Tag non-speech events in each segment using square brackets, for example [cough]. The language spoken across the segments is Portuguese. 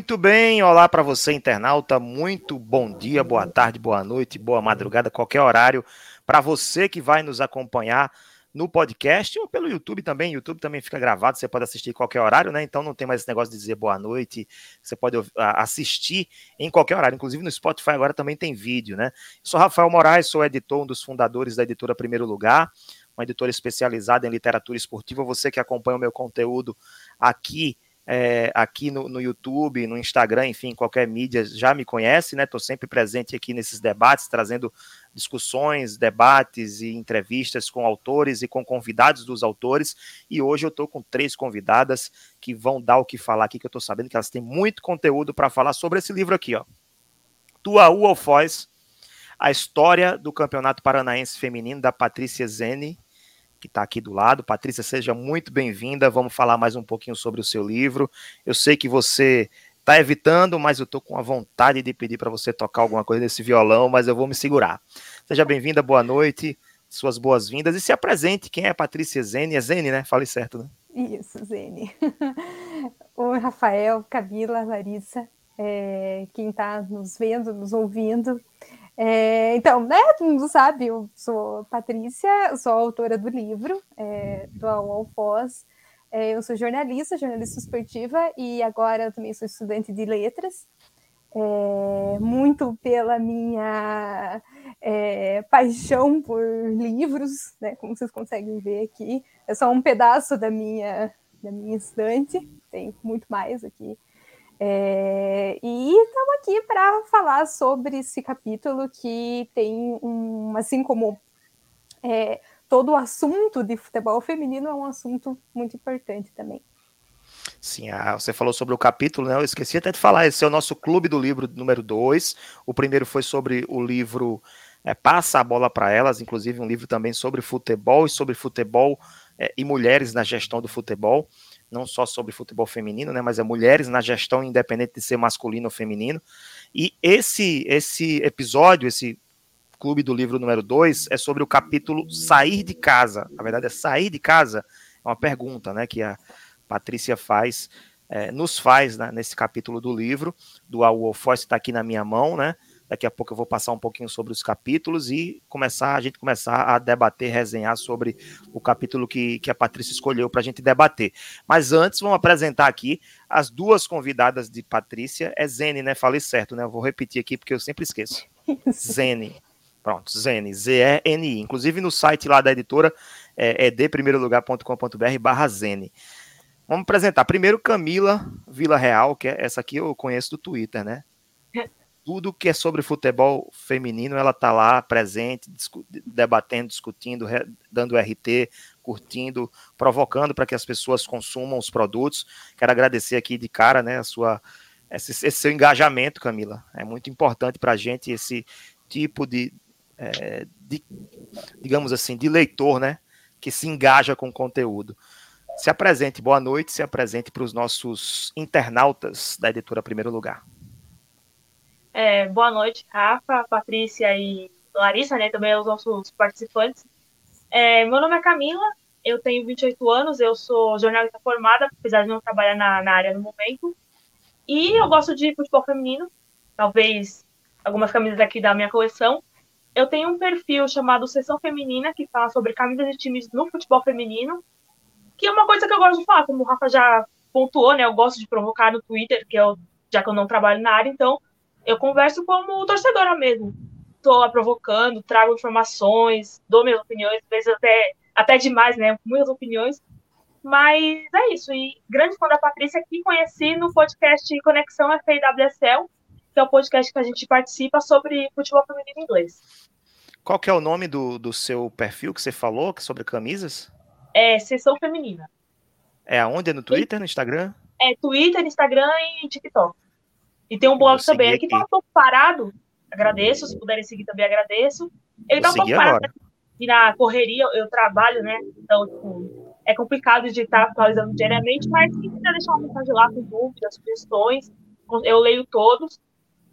Muito bem, olá para você, internauta. Muito bom dia, boa tarde, boa noite, boa madrugada, qualquer horário. Para você que vai nos acompanhar no podcast ou pelo YouTube também. YouTube também fica gravado, você pode assistir em qualquer horário, né? Então não tem mais esse negócio de dizer boa noite. Você pode assistir em qualquer horário. Inclusive no Spotify agora também tem vídeo, né? sou Rafael Moraes, sou editor, um dos fundadores da editora Primeiro Lugar, uma editora especializada em literatura esportiva. Você que acompanha o meu conteúdo aqui é, aqui no, no, YouTube, no Instagram, enfim, qualquer mídia já me conhece, né? Estou sempre presente aqui nesses debates, trazendo discussões, debates e entrevistas com autores e com convidados dos autores. E hoje eu estou com três convidadas que vão dar o que falar aqui, que eu estou sabendo que elas têm muito conteúdo para falar sobre esse livro aqui, ó. Tua U Foz, a história do Campeonato Paranaense Feminino da Patrícia Zene que está aqui do lado. Patrícia, seja muito bem-vinda. Vamos falar mais um pouquinho sobre o seu livro. Eu sei que você está evitando, mas eu estou com a vontade de pedir para você tocar alguma coisa nesse violão, mas eu vou me segurar. Seja bem-vinda, boa noite, suas boas-vindas e se apresente. Quem é Patrícia Zene? É Zene, né? Fale certo, né? Isso, Zene. [laughs] Oi, Rafael, Camila, Larissa, é, quem está nos vendo, nos ouvindo. É, então, né, todo mundo sabe, eu sou Patrícia, sou autora do livro, é, do Alfoz. É, eu sou jornalista, jornalista esportiva, e agora também sou estudante de letras. É, muito pela minha é, paixão por livros, né, como vocês conseguem ver aqui. É só um pedaço da minha, da minha estante, tem muito mais aqui é, e estamos aqui para falar sobre esse capítulo que tem um, assim como é, todo o assunto de futebol feminino é um assunto muito importante também. Sim, ah, você falou sobre o capítulo, né? Eu esqueci até de falar. Esse é o nosso clube do livro número 2. O primeiro foi sobre o livro é, Passa a Bola para Elas, inclusive um livro também sobre futebol e sobre futebol é, e mulheres na gestão do futebol não só sobre futebol feminino, né, mas é mulheres na gestão independente de ser masculino ou feminino. E esse esse episódio, esse clube do livro número 2 é sobre o capítulo sair de casa. Na verdade é sair de casa, é uma pergunta, né, que a Patrícia faz é, nos faz né, nesse capítulo do livro, do Al Foyce está aqui na minha mão, né? Daqui a pouco eu vou passar um pouquinho sobre os capítulos e começar a gente começar a debater, resenhar sobre o capítulo que, que a Patrícia escolheu para a gente debater. Mas antes, vamos apresentar aqui as duas convidadas de Patrícia. É Zene, né? Falei certo, né? Eu vou repetir aqui porque eu sempre esqueço. [laughs] Zene. Pronto, Zene, Z-E-N-I. Inclusive no site lá da editora é, é deprimeirolugar.com.br barra Zene. Vamos apresentar primeiro Camila Vila Real, que é essa aqui eu conheço do Twitter, né? [laughs] tudo que é sobre futebol feminino, ela está lá presente, discu debatendo, discutindo, dando RT, curtindo, provocando para que as pessoas consumam os produtos. Quero agradecer aqui de cara, né, a sua esse, esse seu engajamento, Camila. É muito importante para a gente esse tipo de, é, de, digamos assim, de leitor, né, que se engaja com o conteúdo. Se apresente, boa noite, se apresente para os nossos internautas da editora Primeiro Lugar. É, boa noite, Rafa, Patrícia e Larissa, né, também os nossos participantes. É, meu nome é Camila, eu tenho 28 anos, eu sou jornalista formada, apesar de não trabalhar na, na área no momento. E eu gosto de futebol feminino, talvez algumas camisas aqui da minha coleção. Eu tenho um perfil chamado Sessão Feminina, que fala sobre camisas de times no futebol feminino, que é uma coisa que eu gosto de falar, como o Rafa já pontuou, né? Eu gosto de provocar no Twitter, que eu, já que eu não trabalho na área, então eu converso como torcedora mesmo. Estou provocando, trago informações, dou minhas opiniões, às vezes até, até demais, né? Muitas opiniões. Mas é isso. E grande fã da Patrícia que conheci no podcast Conexão FIWSL, que é o podcast que a gente participa sobre futebol feminino inglês. Qual que é o nome do, do seu perfil que você falou que é sobre camisas? É Sessão Feminina. É aonde? É no Twitter, no Instagram? É Twitter, Instagram e TikTok. E tem um blog também. Aqui tá um pouco parado. Agradeço. Se puderem seguir também, agradeço. Ele tá um pouco parado. Agora. E na correria eu trabalho, né? Então, tipo, é complicado de estar atualizando diariamente, mas quem quiser deixar uma mensagem lá com dúvidas, sugestões, eu leio todos.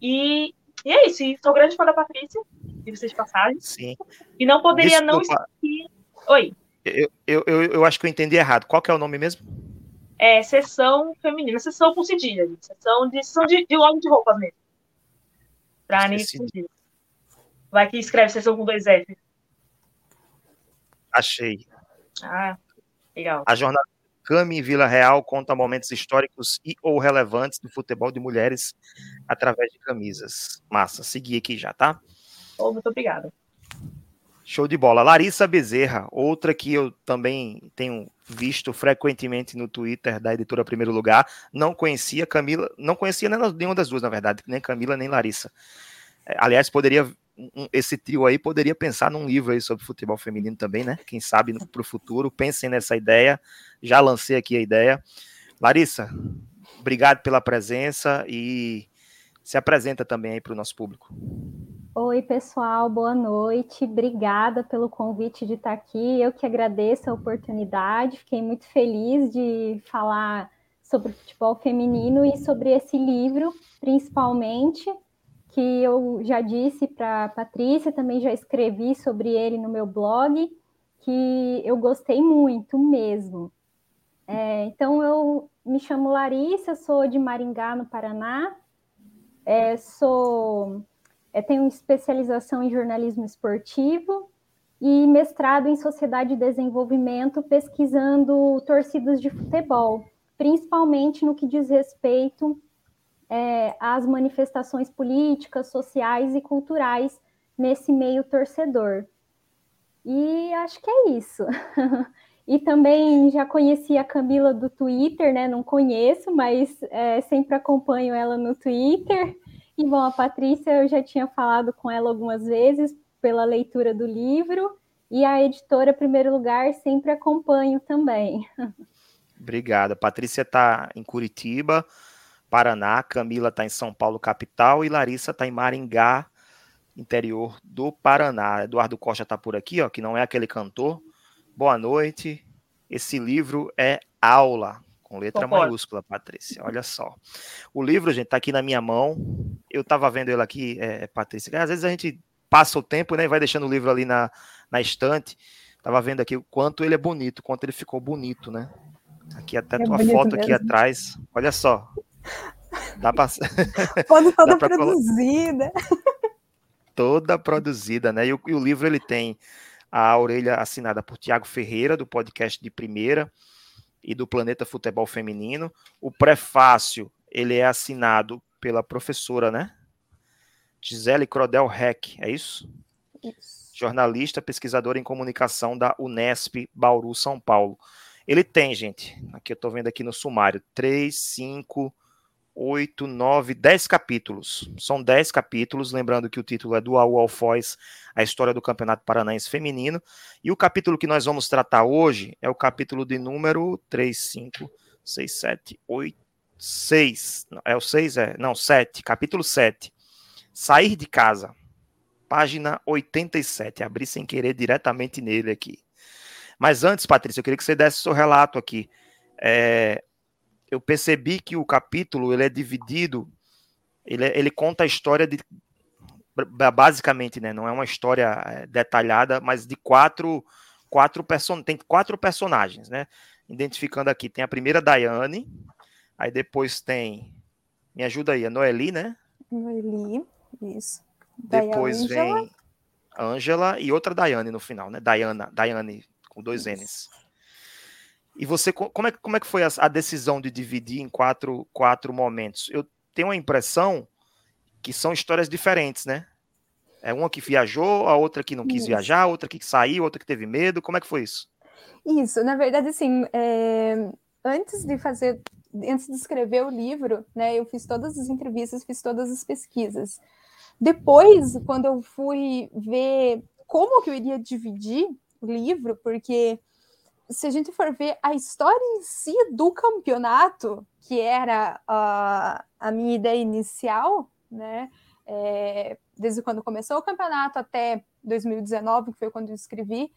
E, e é isso. E sou grande fã da Patrícia, de vocês de passagem. Sim. E não poderia Desculpa. não. Oi. Eu, eu, eu, eu acho que eu entendi errado. Qual que é o nome mesmo? É sessão feminina, sessão com cedilha, sessão de, sessão de, de logo de roupas mesmo. Pra ninguém confundir. Vai que escreve sessão com dois F. Achei. Ah, legal. A jornada Cami Vila Real conta momentos históricos e ou relevantes do futebol de mulheres através de camisas. Massa, segui aqui já, tá? Oh, muito obrigada. Show de bola. Larissa Bezerra, outra que eu também tenho visto frequentemente no Twitter da editora Primeiro Lugar. Não conhecia Camila, não conhecia nenhuma das duas, na verdade, nem Camila nem Larissa. É, aliás, poderia esse trio aí poderia pensar num livro aí sobre futebol feminino também, né? Quem sabe para o futuro. Pensem nessa ideia. Já lancei aqui a ideia. Larissa, obrigado pela presença e se apresenta também aí para o nosso público. Oi, pessoal, boa noite. Obrigada pelo convite de estar aqui. Eu que agradeço a oportunidade. Fiquei muito feliz de falar sobre futebol feminino e sobre esse livro, principalmente, que eu já disse para a Patrícia, também já escrevi sobre ele no meu blog, que eu gostei muito mesmo. É, então, eu me chamo Larissa, sou de Maringá, no Paraná. É, sou é, tenho especialização em jornalismo esportivo e mestrado em sociedade de desenvolvimento, pesquisando torcidas de futebol, principalmente no que diz respeito é, às manifestações políticas, sociais e culturais nesse meio torcedor. E acho que é isso. [laughs] e também já conheci a Camila do Twitter, né? Não conheço, mas é, sempre acompanho ela no Twitter. E bom, a Patrícia eu já tinha falado com ela algumas vezes pela leitura do livro, e a editora Primeiro Lugar sempre acompanho também. Obrigada. Patrícia está em Curitiba, Paraná, Camila está em São Paulo, capital, e Larissa está em Maringá, interior do Paraná. Eduardo Costa está por aqui, ó, que não é aquele cantor. Boa noite. Esse livro é aula com letra Concordo. maiúscula, Patrícia. Olha só. O livro, gente, tá aqui na minha mão. Eu tava vendo ele aqui, é, Patrícia. Às vezes a gente passa o tempo, né? Vai deixando o livro ali na, na estante. Tava vendo aqui o quanto ele é bonito, quanto ele ficou bonito, né? Aqui até é tua foto mesmo. aqui atrás. Olha só. Dá pra... Foto [laughs] toda produzida. Toda produzida, né? E o, e o livro ele tem a orelha assinada por Tiago Ferreira, do podcast de primeira e do Planeta Futebol Feminino. O prefácio ele é assinado pela professora, né? Gisele Crodel Heck, é isso? Isso. Jornalista, pesquisadora em comunicação da Unesp Bauru, São Paulo. Ele tem, gente, aqui eu estou vendo aqui no sumário, 3, 5, 8, 9, 10 capítulos. São 10 capítulos, lembrando que o título é do AU Alfoz, a história do Campeonato Paranaense Feminino. E o capítulo que nós vamos tratar hoje é o capítulo de número 3, 5, 6, 7, 8, 6. É o 6? É? Não, 7. Capítulo 7. Sair de casa. Página 87. Abri sem querer diretamente nele aqui. Mas antes, Patrícia, eu queria que você desse seu relato aqui. É, eu percebi que o capítulo ele é dividido, ele, é, ele conta a história de basicamente, né, não é uma história é, detalhada, mas de quatro quatro person tem quatro personagens, né? Identificando aqui, tem a primeira Daiane, aí depois tem me ajuda aí, a Noeli, né? Noeli, isso. Depois vem Ângela e outra Daiane no final, né? Diana, Daiane com dois isso. N's. E você, como é, como é que foi a, a, decisão de dividir em quatro, quatro momentos? Eu tenho a impressão que são histórias diferentes, né? É uma que viajou, a outra que não quis isso. viajar, a outra que saiu, outra que teve medo. Como é que foi isso? Isso, na verdade, assim, é... antes de fazer, antes de escrever o livro, né, eu fiz todas as entrevistas, fiz todas as pesquisas. Depois, quando eu fui ver como que eu iria dividir o livro, porque se a gente for ver a história em si do campeonato, que era a, a minha ideia inicial, né? É, desde quando começou o campeonato até 2019, que foi quando eu escrevi,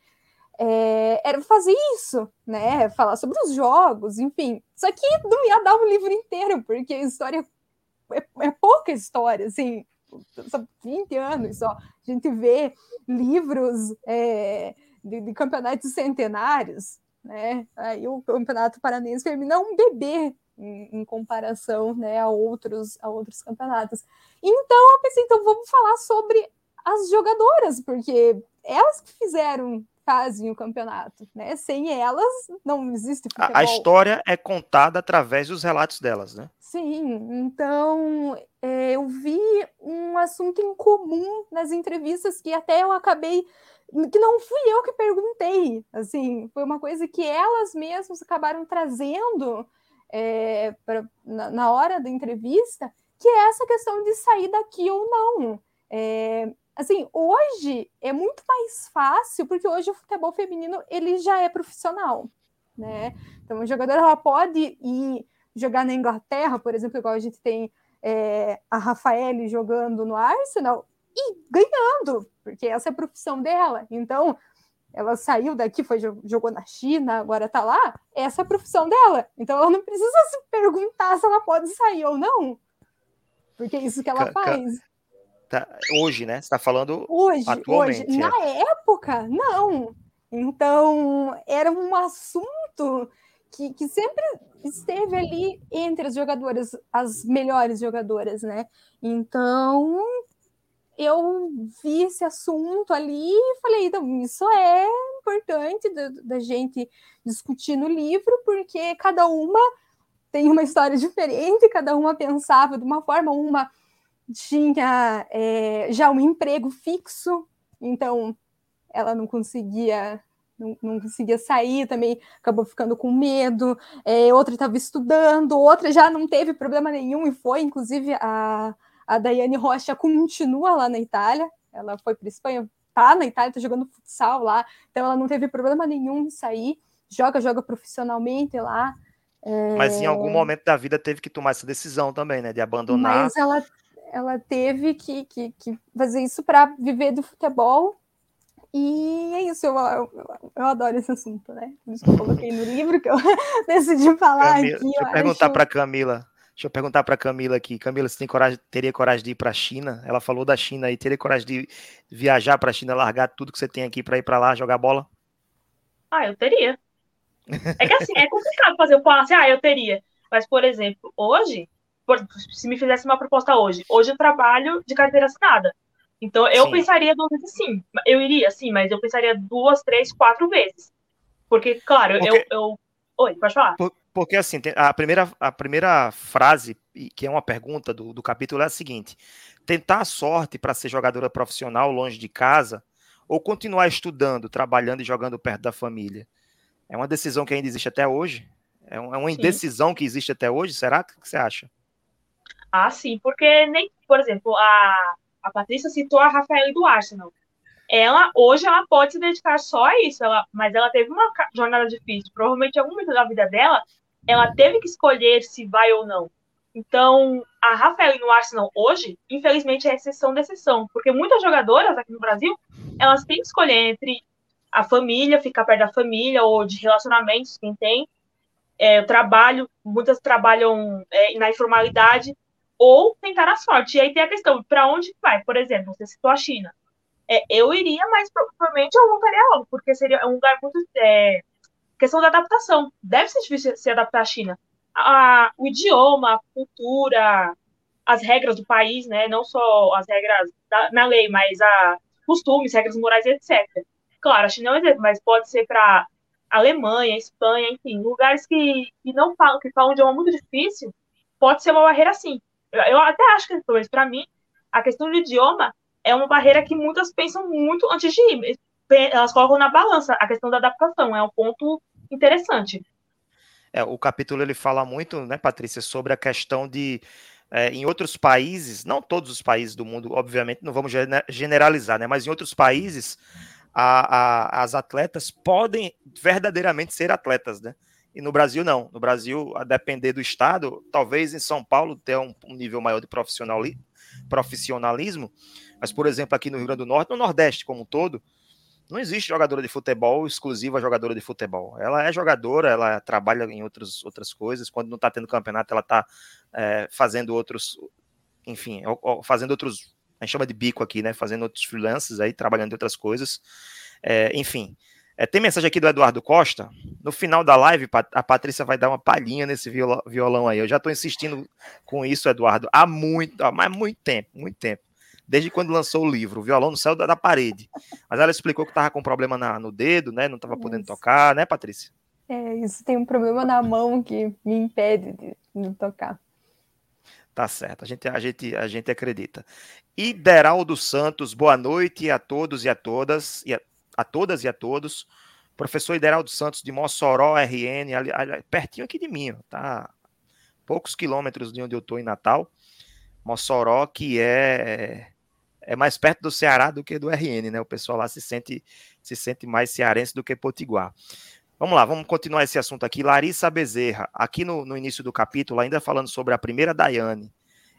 é, era fazer isso, né? Falar sobre os jogos, enfim. Só que não ia dar um livro inteiro, porque a história é, é pouca história, assim, são 20 anos só. A gente vê livros. É, de, de campeonatos centenários, né? Aí o Campeonato Paranense Feminino é um bebê em, em, comparação né, a, outros, a outros campeonatos. Então eu pensei, então vamos falar sobre as jogadoras, porque elas que fizeram fazem o campeonato, né? Sem elas não existe futebol. A, história é contada através dos relatos delas, né? Sim, então é, eu vi um assunto em comum nas entrevistas que até eu acabei que não fui eu que perguntei, assim, foi uma coisa que elas mesmas acabaram trazendo é, pra, na, na, hora da entrevista, que é essa questão de sair daqui ou não. É, assim, hoje é muito mais fácil, porque hoje o futebol feminino ele já é profissional, né? Então, a jogadora ela pode ir jogar na Inglaterra, por exemplo, igual a gente tem é, a Rafaele jogando no Arsenal e ganhando, porque essa é a profissão dela. Então, ela saiu daqui, foi jogou na China, agora tá lá, essa é a profissão dela. Então, ela não precisa se perguntar se ela pode sair ou não, porque é isso que ela faz. Tá, hoje, né? Você está falando hoje, atualmente. Hoje. É. Na época, não. Então, era um assunto que, que sempre esteve ali entre as jogadoras, as melhores jogadoras, né? Então, eu vi esse assunto ali e falei, então, isso é importante da, da gente discutir no livro, porque cada uma tem uma história [laughs] diferente, cada uma pensava de uma forma, uma tinha é, já um emprego fixo, então ela não conseguia não, não conseguia sair, também acabou ficando com medo. É, outra estava estudando, outra já não teve problema nenhum e foi, inclusive a, a Daiane Rocha continua lá na Itália, ela foi para Espanha, tá na Itália, tá jogando futsal lá, então ela não teve problema nenhum em sair, joga, joga profissionalmente lá. É... Mas em algum momento da vida teve que tomar essa decisão também, né? De abandonar. Mas ela ela teve que, que, que fazer isso para viver do futebol. E é isso, eu, eu, eu, adoro esse assunto, né? Por isso que eu coloquei no livro, que eu [laughs] decidi falar Camila, aqui. Deixa eu, perguntar acho... para Camila. Deixa eu perguntar para Camila aqui. Camila, você tem coragem, teria coragem de ir para a China? Ela falou da China aí. Teria coragem de viajar para a China, largar tudo que você tem aqui para ir para lá jogar bola? Ah, eu teria. É que assim, é complicado fazer o passe. Assim, ah, eu teria. Mas, por exemplo, hoje, se me fizesse uma proposta hoje, hoje eu trabalho de carteira assinada. Então eu sim. pensaria duas vezes sim. Eu iria, sim, mas eu pensaria duas, três, quatro vezes. Porque, claro, porque... eu, eu. Oi, pode falar. Por, porque assim, a primeira, a primeira frase, que é uma pergunta do, do capítulo, é a seguinte: tentar a sorte para ser jogadora profissional longe de casa ou continuar estudando, trabalhando e jogando perto da família? É uma decisão que ainda existe até hoje? É, é uma indecisão Sim. que existe até hoje? Será? O que você acha? Ah, sim, porque nem, por exemplo, a, a Patrícia citou a Rafaela do Arsenal. Ela, hoje, ela pode se dedicar só a isso, ela, mas ela teve uma jornada difícil. Provavelmente, em algum momento da vida dela, ela teve que escolher se vai ou não. Então, a Rafaela no Arsenal hoje, infelizmente, é exceção da exceção, porque muitas jogadoras aqui no Brasil, elas têm que escolher entre a família, ficar perto da família, ou de relacionamentos, quem tem, é, trabalho, muitas trabalham é, na informalidade, ou tentar a sorte. E aí tem a questão, para onde vai? Por exemplo, você citou a China. É, eu iria, mas provavelmente eu voltaria logo, porque seria um lugar muito. É, questão da adaptação. Deve ser difícil se adaptar à China. A, o idioma, a cultura, as regras do país, né? Não só as regras da, na lei, mas a costumes, regras morais, etc. Claro, a China é um exemplo, mas pode ser para Alemanha, Espanha, enfim, lugares que, que não falam, que falam um idioma muito difícil, pode ser uma barreira sim. Eu até acho que, talvez para mim, a questão do idioma é uma barreira que muitas pensam muito antes de ir. Elas colocam na balança a questão da adaptação, é um ponto interessante. É, o capítulo ele fala muito, né, Patrícia, sobre a questão de é, em outros países, não todos os países do mundo, obviamente, não vamos generalizar, né, mas em outros países, a, a, as atletas podem verdadeiramente ser atletas, né? E no Brasil, não. No Brasil, a depender do estado, talvez em São Paulo tenha um, nível maior de profissionalismo, mas, por exemplo, aqui no Rio Grande do Norte, no Nordeste como um todo, não existe jogadora de futebol exclusiva jogadora de futebol. Ela é jogadora, ela trabalha em outros, outras coisas. Quando não está tendo campeonato, ela está é, fazendo outros, enfim, fazendo outros, a gente chama de bico aqui, né? Fazendo outros freelances aí, trabalhando em outras coisas. É, enfim, É, tem mensagem aqui do Eduardo Costa. No final da live, a Patrícia vai dar uma palhinha nesse violão aí. Eu já estou insistindo com isso, Eduardo, há muito, há muito tempo, muito tempo. Desde quando lançou o livro. O violão no céu da, da parede. Mas ela explicou que estava com problema na, no dedo, né? Não estava podendo tocar, né, Patrícia? É, isso tem um problema na mão que me impede de, de tocar. Tá certo, a gente, a gente, a gente acredita. E Deraldo Santos, boa noite a todos e a todas, e a, a todas e a todos. Professor Ideraldo Santos de Mossoró, RN, ali, ali, pertinho aqui de mim, tá? Poucos quilômetros de onde eu estou em Natal. Mossoró, que é é mais perto do Ceará do que do RN, né? O pessoal lá se sente se sente mais cearense do que potiguar. Vamos lá, vamos continuar esse assunto aqui. Larissa Bezerra, aqui no, no início do capítulo, ainda falando sobre a primeira Daiane.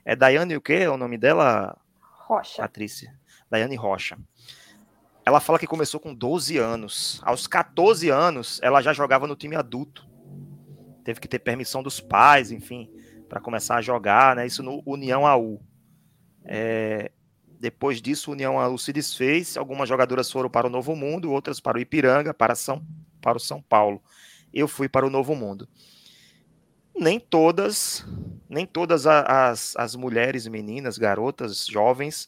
É Daiane o quê? É o nome dela? Rocha. Patrícia. Daiane Rocha. Ela fala que começou com 12 anos. Aos 14 anos, ela já jogava no time adulto. Teve que ter permissão dos pais, enfim, para começar a jogar, né? Isso no União AU. É, depois disso, União AU se desfez. Algumas jogadoras foram para o Novo Mundo, outras para o Ipiranga, para, São, para o São Paulo. Eu fui para o Novo Mundo. Nem todas, nem todas as, as mulheres, meninas, garotas, jovens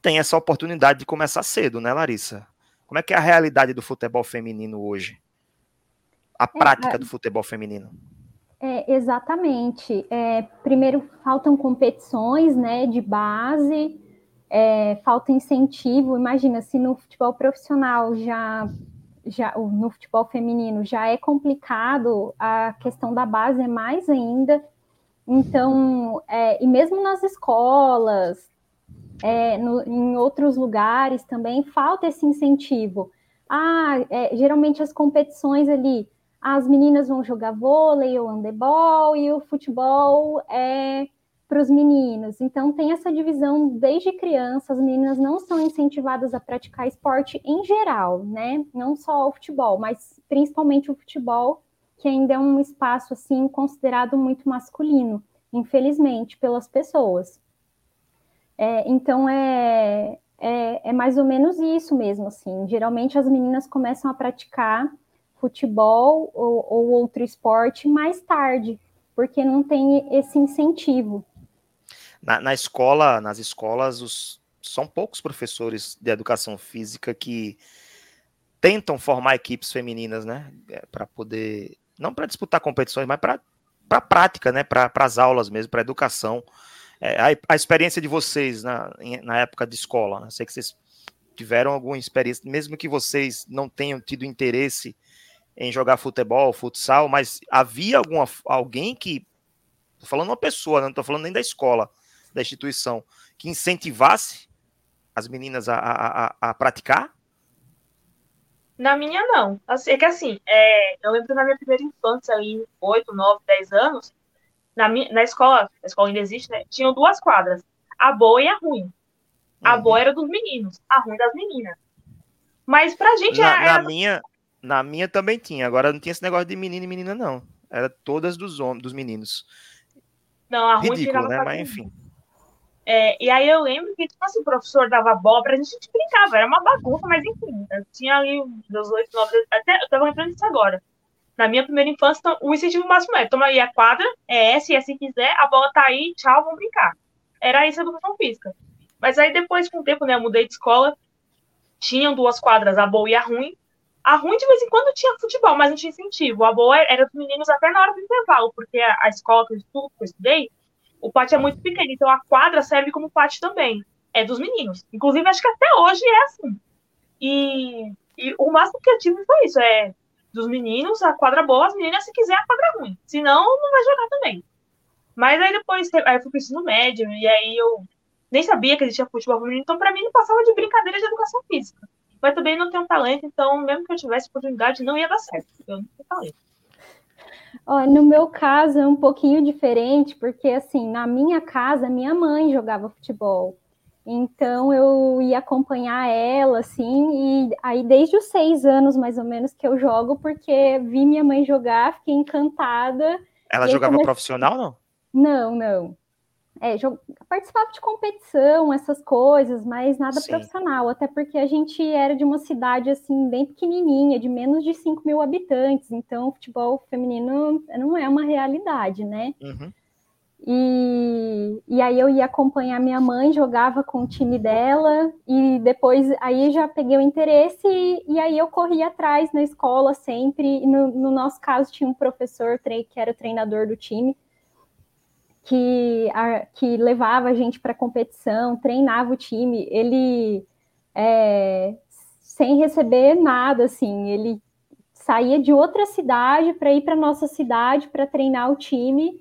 tem essa oportunidade de começar cedo, né, Larissa? Como é que é a realidade do futebol feminino hoje? A é, prática é, do futebol feminino. É, exatamente. É, primeiro, faltam competições né, de base, é, falta incentivo. Imagina, se no futebol profissional já, já, no futebol feminino já é complicado, a questão da base é mais ainda. Então, é, e mesmo nas escolas, é, no, em outros lugares também falta esse incentivo. Ah, é, geralmente as competições ali, as meninas vão jogar vôlei ou handebol e o futebol é para os meninos. Então tem essa divisão desde criança, as meninas não são incentivadas a praticar esporte em geral, né? Não só o futebol, mas principalmente o futebol, que ainda é um espaço assim considerado muito masculino, infelizmente, pelas pessoas. É, então é, é, é, mais ou menos isso mesmo, assim. Geralmente as meninas começam a praticar futebol ou, ou outro esporte mais tarde, porque não tem esse incentivo. Na, na escola, nas escolas, os, são poucos professores de educação física que tentam formar equipes femininas, né? É, para poder. Não para disputar competições, mas para a prática, né? Para as aulas mesmo, para a educação. É, a, a, experiência de vocês na, na época de escola, né? sei que vocês tiveram alguma experiência, mesmo que vocês não tenham tido interesse em jogar futebol, futsal, mas havia alguma, alguém que, tô falando uma pessoa, não estou falando nem da escola, da instituição, que incentivasse as meninas a, a, a, praticar? Na minha, não. Assim, é que assim, é, eu lembro na minha primeira infância, aí, 8, 9, 10 anos, na, minha, na escola, a escola ainda existe, né? Tinham duas quadras, a boa e a ruim. A uhum. boa era dos meninos, a ruim das meninas. Mas pra gente na, era, na minha Na minha também tinha, agora não tinha esse negócio de menino e menina, não. Era todas dos homens, dos meninos. Não, a ruim Ridículo, né? Mas enfim. É, e aí eu lembro que, tipo assim, o professor dava bola pra gente, a gente brincava, era uma bagunça, mas enfim, tinha ali meus oito, nove, até eu tava lembrando disso agora na minha primeira infância, então, o incentivo máximo é toma aí a quadra, é essa, e se quiser, a bola tá aí, tchau, vamos brincar. Era isso a educação física. Mas aí depois, com o tempo, né, eu mudei de escola, tinham duas quadras, a boa e a ruim. A ruim, de vez em quando, tinha futebol, mas não tinha incentivo. A boa era dos meninos até na hora do intervalo, porque a escola que eu, estudo, que eu estudei, o pátio é muito pequeno, então a quadra serve como pátio também. É dos meninos. Inclusive, acho que até hoje é assim. E, e o máximo que eu tive foi isso, é dos meninos, a quadra boa, as meninas, se quiser, a quadra ruim. Senão, não vai jogar também. Mas aí depois, aí eu fui pro ensino médio, e aí eu nem sabia que existia futebol feminino, então pra mim não passava de brincadeira de educação física. Mas também não tenho talento, então mesmo que eu tivesse oportunidade, não ia dar certo, eu não tenho talento. Ó, no meu caso é um pouquinho diferente, porque assim, na minha casa, minha mãe jogava futebol. Então eu ia acompanhar ela, assim, e aí desde os seis anos, mais ou menos, que eu jogo, porque vi minha mãe jogar, fiquei encantada. Ela jogava comecei... profissional, não? Não, não. é, participava de competição, essas coisas, mas nada Sim. profissional, até porque a gente era de uma cidade assim bem pequenininha, de menos de 5 mil habitantes, então futebol feminino não é uma realidade, né? Uhum. E, e aí eu ia acompanhar minha mãe, jogava com o time dela, e depois aí já peguei o interesse, e, e aí eu corri atrás na escola sempre. No, no, nosso caso, tinha um professor que era o treinador do time, que, a, que levava a gente para competição, treinava o time. Ele, é, sem receber nada, assim, ele saía de outra cidade para ir para nossa cidade para treinar o time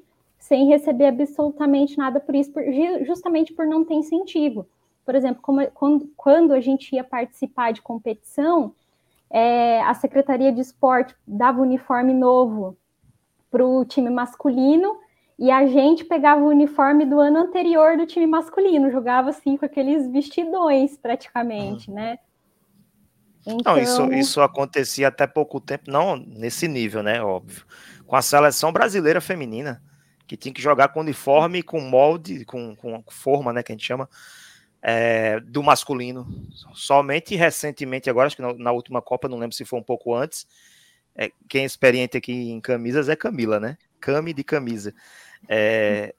sem receber absolutamente nada por isso, por, justamente por não ter incentivo. Por exemplo, como, quando, quando a gente ia participar de competição, é, a Secretaria de Esporte dava uniforme novo para o time masculino e a gente pegava o uniforme do ano anterior do time masculino, jogava assim com aqueles vestidões praticamente, uhum. né? Então... Não, isso, então isso acontecia até pouco tempo, não nesse nível, né? Óbvio. Com a seleção brasileira feminina que tinha que jogar com uniforme, com molde, com, com forma, né, que a gente chama, é, do masculino. Somente recentemente, agora, acho que na, na, última Copa, não lembro se foi um pouco antes, é, quem é experiente aqui em camisas é Camila, né? Cami de camisa. É,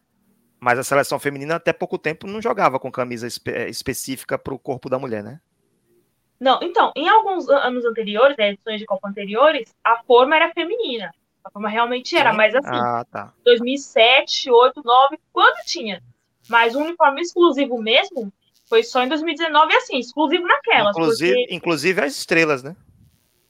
mas a seleção feminina até pouco tempo não jogava com camisa espe específica para o corpo da mulher, né? Não, então, em alguns anos anteriores, né, edições de Copa anteriores, a forma era feminina. A forma realmente era, mas assim, ah, tá. 2007, 8, 9, quando tinha. Mas o uniforme exclusivo mesmo foi só em 2019, assim, exclusivo naquelas. Inclusive, porque... inclusive as estrelas, né?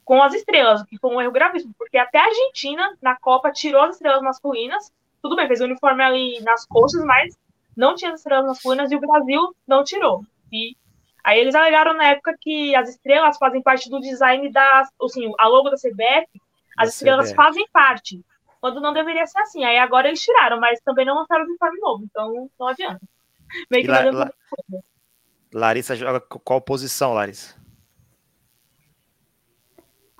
Com as estrelas, que foi um erro gravíssimo, porque até a Argentina, na Copa, tirou as estrelas masculinas. Tudo bem, fez o uniforme ali nas coxas, mas não tinha as estrelas masculinas e o Brasil não tirou. E aí eles alegaram na época que as estrelas fazem parte do design da, assim, a logo da CBF as estrelas fazem parte, quando não deveria ser assim. Aí agora eles tiraram, mas também não lançaram o uniforme novo, então não adianta. [laughs] Meio que La, La, Larissa joga qual posição, Larissa?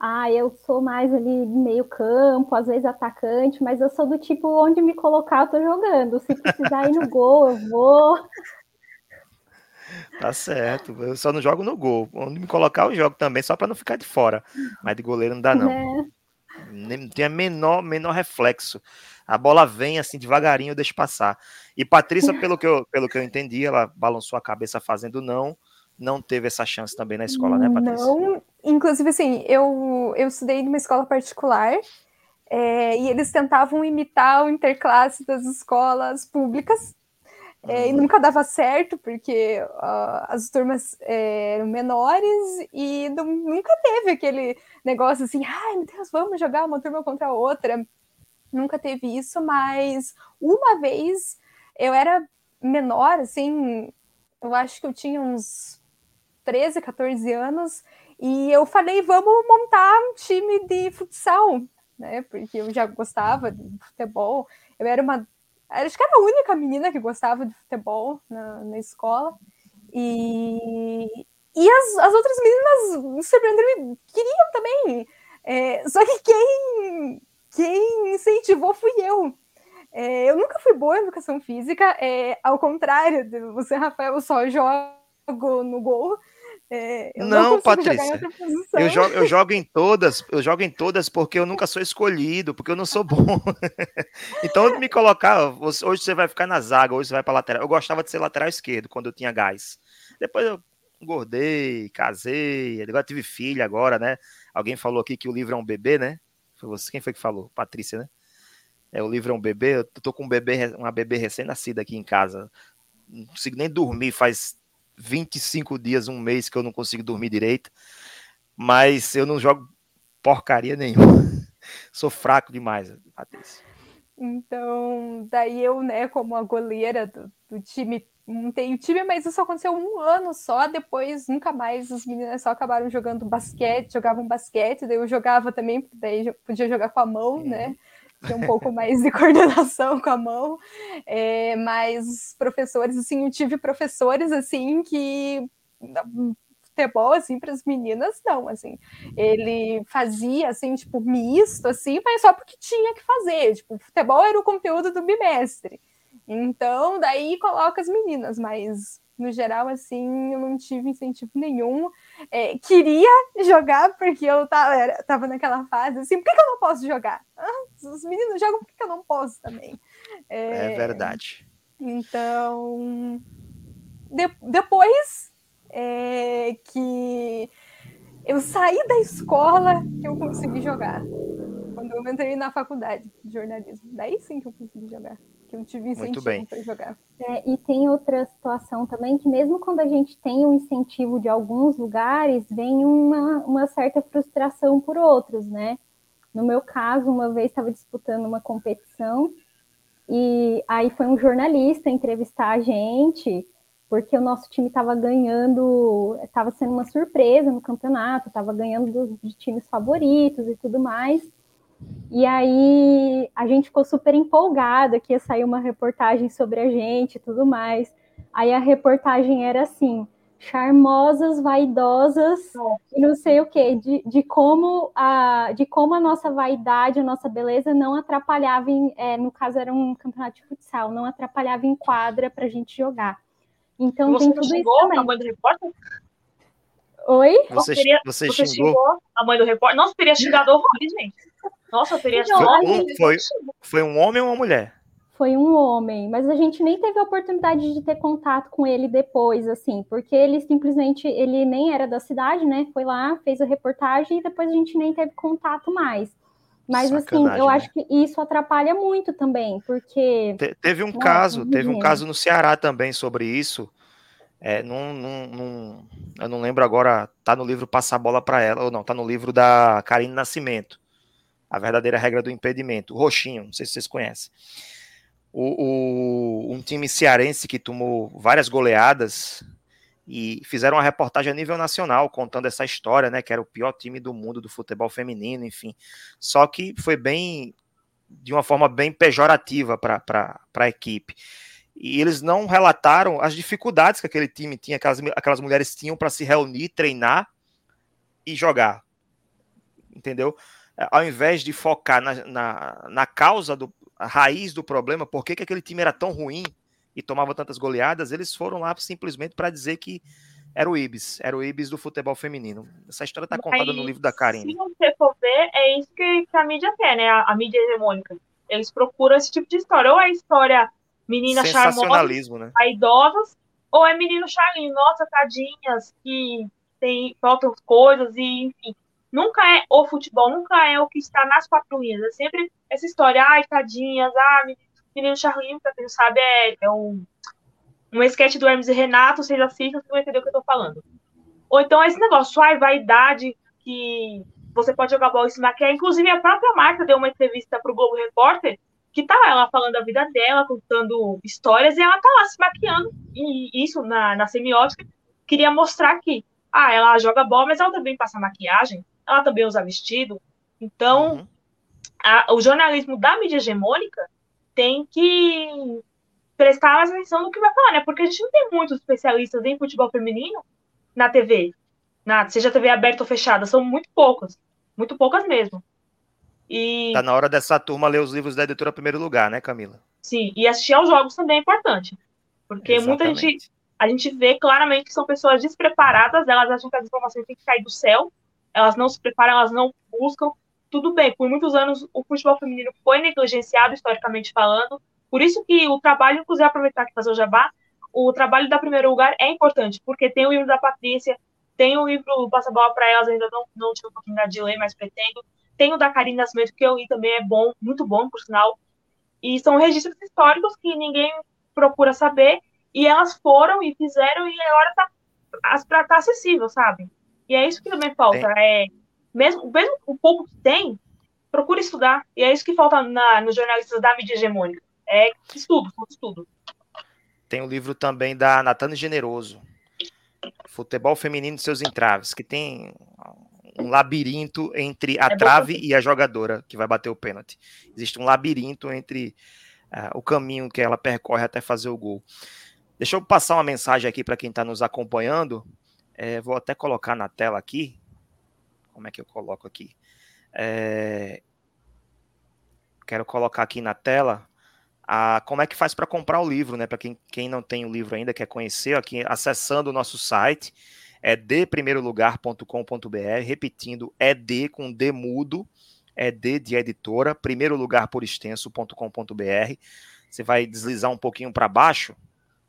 Ah, eu sou mais ali meio campo, às vezes atacante, mas eu sou do tipo onde me colocar, eu tô jogando. Se precisar ir no [laughs] gol, eu vou. Tá certo. Eu só não jogo no gol. Onde me colocar, eu jogo também, só para não ficar de fora. Mas de goleiro não dá, não. É. Nem tem a menor, menor reflexo. A bola vem assim devagarinho, deixa passar. E Patrícia, pelo que, eu, pelo que eu entendi, ela balançou a cabeça fazendo não, não teve essa chance também na escola, né, Patrícia? Não, inclusive assim, eu, eu estudei numa escola particular é, e eles tentavam imitar o interclasse das escolas públicas. É, e uhum. nunca dava certo, porque uh, as turmas é, eram menores e não, nunca teve aquele negócio assim, ai meu Deus, vamos jogar uma turma contra a outra. Nunca teve isso, mas uma vez eu era menor, assim, eu acho que eu tinha uns 13, 14 anos, e eu falei, vamos montar um time de futsal, né? Porque eu já gostava de futebol. Eu era uma Acho que era a única menina que gostava de futebol na, na escola. E, e as, as outras meninas surpreenderam queriam também. É, só que quem, quem incentivou fui eu. É, eu nunca fui boa em educação física, é, ao contrário de você, Rafael, eu só jogo no gol. É, não, não Patrícia. Eu jogo, eu jogo em todas, eu jogo em todas porque eu nunca sou escolhido, porque eu não sou bom. [laughs] então, me colocar, hoje você vai ficar na zaga, hoje você vai para lateral. Eu gostava de ser lateral esquerdo quando eu tinha gás. Depois eu engordei, casei, agora tive filha agora, né? Alguém falou aqui que o livro é um bebê, né? Foi você, quem foi que falou? Patrícia, né? É, o livro é um bebê. Eu tô com um bebê, uma bebê recém-nascida aqui em casa. Não consigo nem dormir faz 25 dias, um mês que eu não consigo dormir direito, mas eu não jogo porcaria nenhuma. [laughs] Sou fraco demais, Patrícia. Então, daí eu, né, como a goleira do, do time, montei o time, mas isso aconteceu um ano só, depois nunca mais os meninos só acabaram jogando basquete, jogavam basquete, daí eu jogava também, daí podia jogar com a mão, né? ter um pouco mais de [laughs] coordenação com a mão, é, mas professores, assim, eu tive professores, assim, que futebol, assim, para as meninas, não, assim, ele fazia, assim, tipo, misto, assim, mas só porque tinha que fazer, tipo, futebol era o conteúdo do bimestre, Então, daí coloca as meninas, mas no geral, assim, eu não tive incentivo nenhum. É, queria jogar porque eu tava, era, tava naquela fase assim, por que, que eu não posso jogar? Ah, os meninos jogam, por que, que eu não posso também? É, é verdade. Então, de, depois é, que eu saí da escola que eu consegui jogar. Quando eu entrei na faculdade de jornalismo. Daí sim que eu consegui jogar que eu tive incentivo para jogar. É, e tem outra situação também que mesmo quando a gente tem um incentivo de alguns lugares, vem uma, uma certa frustração por outros, né? No meu caso, uma vez estava disputando uma competição e aí foi um jornalista entrevistar a gente, porque o nosso time estava ganhando, estava sendo uma surpresa no campeonato, estava ganhando dos, de times favoritos e tudo mais. E aí a gente ficou super empolgada que ia sair uma reportagem sobre a gente e tudo mais. Aí a reportagem era assim: charmosas, vaidosas e não sei o que, de, de, como a, de como a nossa vaidade, a nossa beleza não atrapalhava, em, é, no caso era um campeonato de futsal, não atrapalhava em quadra para a gente jogar. Então Você tem tudo isso também. A mãe do repórter? Oi? Você, você, você xingou? xingou? a mãe do repórter? Nossa, teria xingado horrores, gente. Nossa, eu teria Foi um, foi, foi um homem ou uma mulher? Foi um homem, mas a gente nem teve a oportunidade de ter contato com ele depois, assim, porque ele simplesmente, ele nem era da cidade, né? Foi lá, fez a reportagem e depois a gente nem teve contato mais. Mas assim, Sacanagem, eu né? acho que isso atrapalha muito também, porque Te- teve um Nossa, caso, teve um caso no Ceará também sobre isso. É, num, num- num- eu não lembro agora, tá no livro Passar a Bola para ela, ou não, tá no livro da Karine Nascimento. A verdadeira regra do impedimento. O Roxinho, não sei se vocês conhecem. O, o- um time cearense que tomou várias goleadas e fizeram uma reportagem a nível nacional contando essa história, né? Que era o pior time do mundo do futebol feminino, enfim. Só que foi bem de uma forma bem pejorativa para a equipe. E eles não relataram as dificuldades que aquele time tinha, aquelas, aquelas mulheres tinham para se reunir, treinar e jogar. Entendeu? Ao invés de focar na, na, na causa, do, a raiz do problema, por que, que aquele time era tão ruim e tomava tantas goleadas, eles foram lá simplesmente para dizer que era o Ibis, era o Ibis do futebol feminino. Essa história está contada no livro da Karine. Se você for ver, é isso que, que a mídia quer, né? A, a mídia hegemônica. Eles procuram esse tipo de história. Ou é história menina charmosa, Sensacionalismo, né? vaidosas, ou é menino charlinho, nossa, tadinhas, que tem, faltam coisas, e enfim. Nunca é o futebol, nunca é o que está nas quatro linhas. É sempre essa história, ai, tadinhas, ah, menino charlinho, pra quem não sabe, é, é um, um sketch do Hermes e Renato, vocês assistam, vocês vão entender o que eu tô falando. Ou então esse negócio, ai, vaidade, que você pode jogar bola e se maquiar. Inclusive, a própria Marta deu uma entrevista pro Globo Repórter, que tá ela falando da vida dela, contando histórias, e ela tá lá se maquiando, e isso na, na semiótica, queria mostrar que, ah, ela joga bola, mas ela também passa maquiagem, ela também usa vestido. Então, Uhum. a- o jornalismo da mídia hegemônica tem que prestar mais atenção no que vai falar, né? Porque a gente não tem muitos especialistas em futebol feminino na TV, na, seja TV aberta ou fechada, são muito poucas, muito poucas mesmo. E Tá na hora dessa turma ler os livros da editora Primeiro Lugar, né, Camila? sim, e assistir aos jogos também é importante, porque muita gente Exatamente. a gente vê claramente que são pessoas despreparadas, elas acham que as informações têm que cair do céu, elas não se preparam, elas não buscam. Tudo bem, por muitos anos o futebol feminino foi negligenciado, historicamente falando, por isso que o trabalho, inclusive aproveitar que fazer o jabá, o trabalho da Primeiro Lugar é importante, porque tem o livro da Patrícia, tem o livro Passa Bola para Elas, ainda não, não tive a oportunidade de ler, mas pretendo. Tem o da Karine Nascimento, que eu li também, é bom, muito bom, por sinal. E são registros históricos que ninguém procura saber, e elas foram e fizeram, e agora tá, tá acessível, sabe? E é isso que também falta. É, mesmo, mesmo o pouco que tem, procura estudar. E é isso que falta na, nos jornalistas da mídia hegemônica. É estudo, estudo. Tem o livro também da Natane Generoso, Futebol Feminino e seus entraves, que tem um labirinto entre a É bom trave e a jogadora que vai bater o pênalti. Existe um labirinto entre ah, o caminho que ela percorre até fazer o gol. Deixa eu passar uma mensagem aqui para quem está nos acompanhando. É, vou até colocar na tela aqui. Como é que eu coloco aqui? É, quero colocar aqui na tela a, como é que faz para comprar o livro, né? Para quem, quem não tem o livro ainda, quer conhecer, aqui acessando o nosso site, é deprimeirolugar.com.br, repetindo, é D com D mudo, é D de editora, primeiro lugar por extenso.com.br. Você vai deslizar um pouquinho para baixo,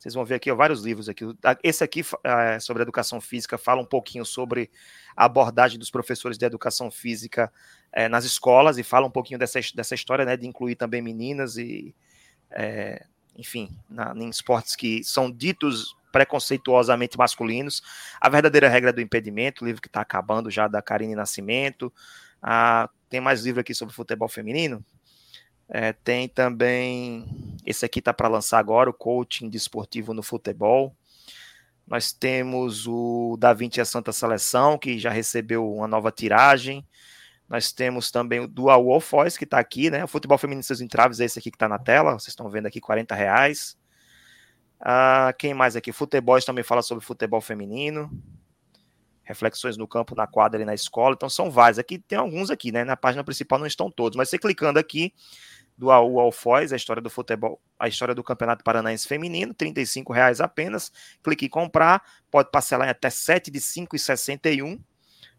vocês vão ver aqui ó, vários livros aqui. Esse aqui é, sobre educação física fala um pouquinho sobre a abordagem dos professores de educação física é, nas escolas e fala um pouquinho dessa, dessa história né, de incluir também meninas e, é, enfim, na, em esportes que são ditos preconceituosamente masculinos. A verdadeira regra do impedimento, livro que está acabando já da Karine Nascimento. Ah, tem mais livro aqui sobre futebol feminino. É, tem também esse aqui está para lançar agora, o coaching desportivo no futebol. Nós temos o Da Vinci a Santa Seleção, que já recebeu uma nova tiragem. Nós temos também o Dual Wolf Voice, que está aqui, né? O Futebol Feminino Seus Entraves é esse aqui que está na tela. Vocês estão vendo aqui, 40 reais. Ah, quem mais aqui? Futebol também fala sobre futebol feminino. Reflexões no campo, na quadra e na escola. Então são vários. Aqui tem alguns aqui, né? Na página principal não estão todos, mas você clicando aqui, do AU Alfoz, a história do futebol, a história do Campeonato Paranaense Feminino, R$ reais apenas. Clique em comprar, pode parcelar em até 7 de 5,61.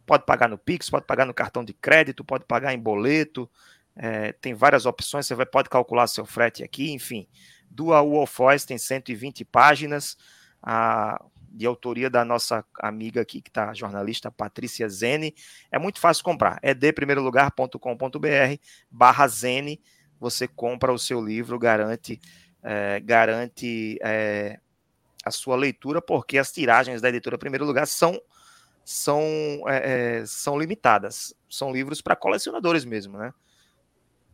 Pode pagar no Pix, pode pagar no cartão de crédito, pode pagar em boleto. É, tem várias opções, você vai, pode calcular seu frete aqui, enfim. Do AU Alfoz tem 120 páginas. A, de autoria da nossa amiga aqui, que está jornalista Patrícia Zene. É muito fácil comprar. É de lugar.com.br barra Zene você compra o seu livro, garante, é, garante é, a sua leitura, porque as tiragens da editora Primeiro Lugar são, são, é, são limitadas. São livros para colecionadores mesmo, né?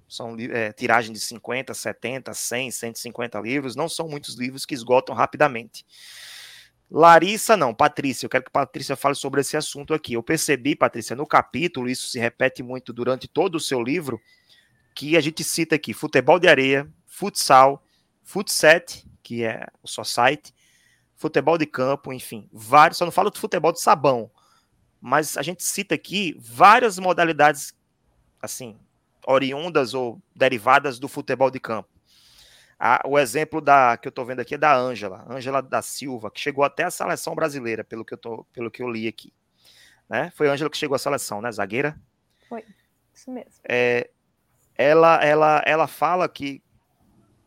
São é, tiragem de 50, 70, 100, 150 livros. Não são muitos livros que esgotam rapidamente. Larissa, não, Patrícia, eu quero que Patrícia fale sobre esse assunto aqui. Eu percebi, Patrícia, no capítulo, isso se repete muito durante todo o seu livro, que a gente cita aqui futebol de areia, futsal, futset, que é o society, futebol de campo, enfim, vários, só não falo de futebol de sabão, mas a gente cita aqui várias modalidades assim, oriundas ou derivadas do futebol de campo. Ah, o exemplo da que eu estou vendo aqui é da Ângela, Ângela da Silva, que chegou até a seleção brasileira, pelo que eu, tô, pelo que eu li aqui. Né? Foi a Ângela que chegou à seleção, né? Zagueira? Foi, isso mesmo. É, ela, ela, ela fala que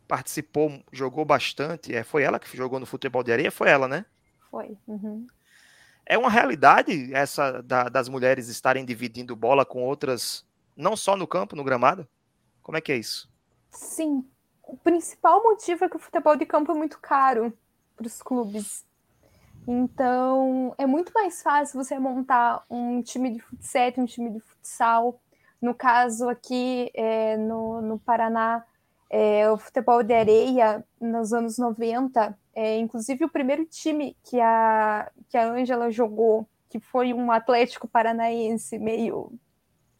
participou, jogou bastante. É, foi ela que jogou no futebol de areia? Foi ela, né? Foi. Uhum. É uma realidade essa da, das mulheres estarem dividindo bola com outras, não só no campo, no gramado? Como é que é isso? Sim. O principal motivo é que o futebol de campo é muito caro para os clubes. Então, é muito mais fácil você montar um time de futsal, um time de futsal, no caso aqui é, no, no Paraná, é, o futebol de areia, nos anos 90, é, inclusive o primeiro time que a, que a Ângela jogou, que foi um Atlético Paranaense meio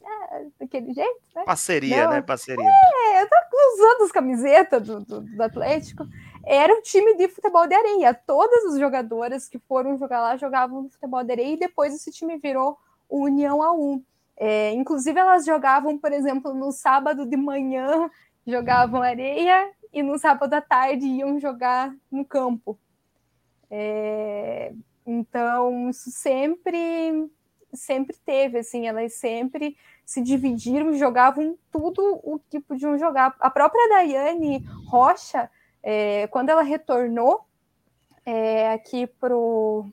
é, daquele jeito, né? Parceria, Não, né? Parceria. É, eu tô usando as camisetas do, do, do, Atlético. Era um time de futebol de areia. Todas as jogadoras que foram jogar lá jogavam futebol de areia e depois esse time virou o União A1. É, inclusive, elas jogavam, por exemplo, no sábado de manhã, jogavam areia, e no sábado à tarde iam jogar no campo. É, então, isso sempre, sempre teve, assim, elas sempre se dividiram, jogavam tudo o que podiam jogar. A própria Daiane Rocha, é, quando ela retornou é, aqui para o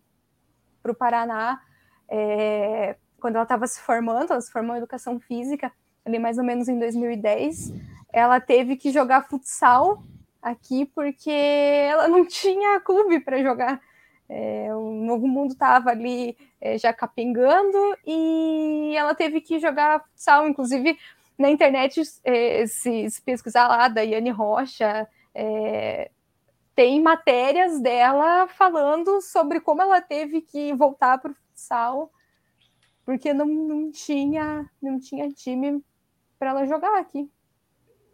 Paraná, é, quando ela estava se formando, ela se formou em educação física, ali mais ou menos em 2010, ela teve que jogar futsal aqui porque ela não tinha clube para jogar. É, o Novo Mundo estava ali é, já capengando e ela teve que jogar futsal. Inclusive, na internet, é, se, se, pesquisar lá da Yane Rocha, é, tem matérias dela falando sobre como ela teve que voltar para o futsal porque não, não tinha não tinha time para ela jogar aqui.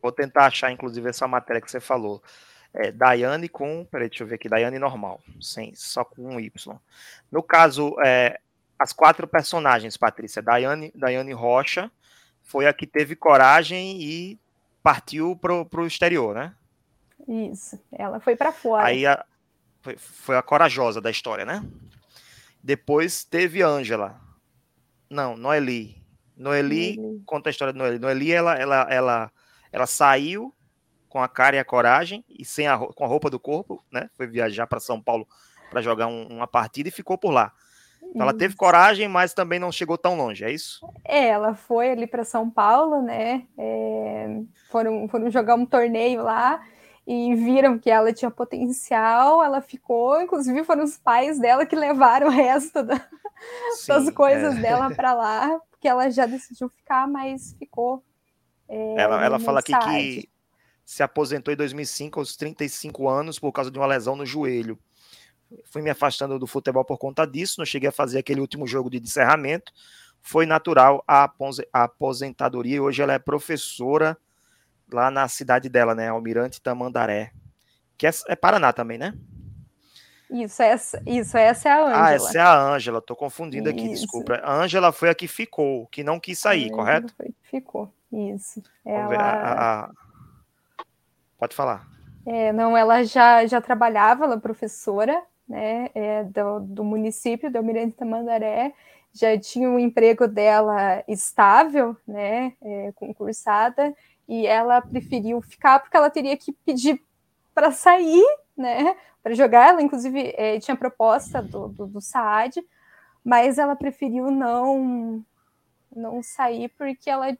Vou tentar achar, inclusive, essa matéria que você falou. É, Daiane com. Peraí, deixa eu ver aqui. Daiane normal, sem, só com um Y. No caso, é, as quatro personagens, Patrícia. Daiane, Daiane Rocha foi a que teve coragem e partiu pro, pro exterior, né? Isso, ela foi para fora. Aí a, foi, foi, a corajosa da história, né? Depois teve Ângela. Não, Noeli. Noeli, Noeli, conta a história de Noeli. Noeli, ela, ela, ela, ela saiu com a cara e a coragem e sem a, com a roupa do corpo, né? Foi viajar para São Paulo para jogar um, uma partida e ficou por lá. Então, ela teve coragem, mas também não chegou tão longe, é isso? É, ela foi ali para São Paulo, né? É, foram, foram jogar um torneio lá e viram que ela tinha potencial, ela ficou, inclusive foram os pais dela que levaram o resto da, Sim, das coisas é. dela para lá, porque ela já decidiu ficar, mas ficou. É, ela ela fala aqui que se aposentou em 2005 aos 35 anos por causa de uma lesão no joelho. Fui me afastando do futebol por conta disso, não cheguei a fazer aquele último jogo de encerramento. Foi natural a aposentadoria hoje ela é professora lá na cidade dela, né? Almirante Tamandaré. Que é, é Paraná também, né? Isso, essa, isso, essa é a Ângela. Ah, essa é a Ângela, tô confundindo aqui, isso. desculpa. A Ângela foi a que ficou, que não quis sair, correto? Foi, ficou, isso. Ela... A, a... Pode falar. É, não, ela já, já trabalhava, ela é professora, né, é, do, do município do Almirante Tamandaré, já tinha o um emprego dela estável, né, é, concursada, e ela preferiu ficar porque ela teria que pedir para sair, né, para jogar. Ela, inclusive, é, tinha proposta do, do, do Saad, mas ela preferiu não não sair porque ela